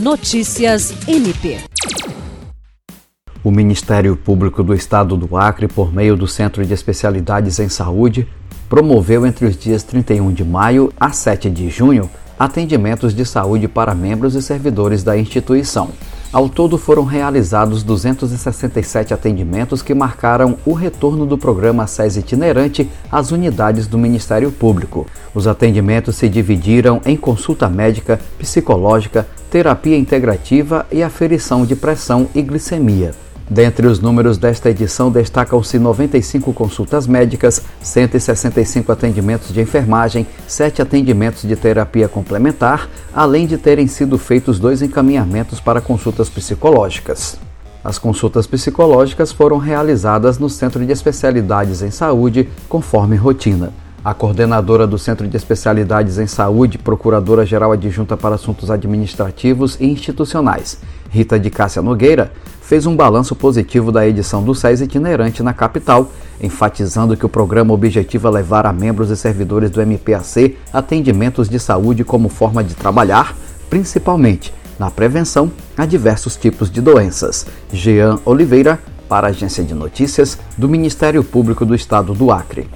Notícias MP. O Ministério Público do Estado do Acre, por meio do Centro de Especialidades em Saúde, promoveu entre os dias 31 de maio a 7 de junho atendimentos de saúde para membros e servidores da instituição. Ao todo foram realizados 267 atendimentos que marcaram o retorno do programa SES itinerante às unidades do Ministério Público. Os atendimentos se dividiram em consulta médica, psicológica, terapia integrativa e aferição de pressão e glicemia. Dentre os números desta edição destacam-se 95 consultas médicas, 165 atendimentos de enfermagem, 7 atendimentos de terapia complementar, além de terem sido feitos dois encaminhamentos para consultas psicológicas. As consultas psicológicas foram realizadas no Centro de Especialidades em Saúde, conforme rotina. A coordenadora do Centro de Especialidades em Saúde, Procuradora-Geral Adjunta para Assuntos Administrativos e Institucionais, Rita de Cássia Nogueira, fez um balanço positivo da edição do SES itinerante na capital, enfatizando que o programa objetiva levar a membros e servidores do MPAC atendimentos de saúde como forma de trabalhar, principalmente na prevenção a diversos tipos de doenças. Jean Oliveira, para a Agência de Notícias do Ministério Público do Estado do Acre.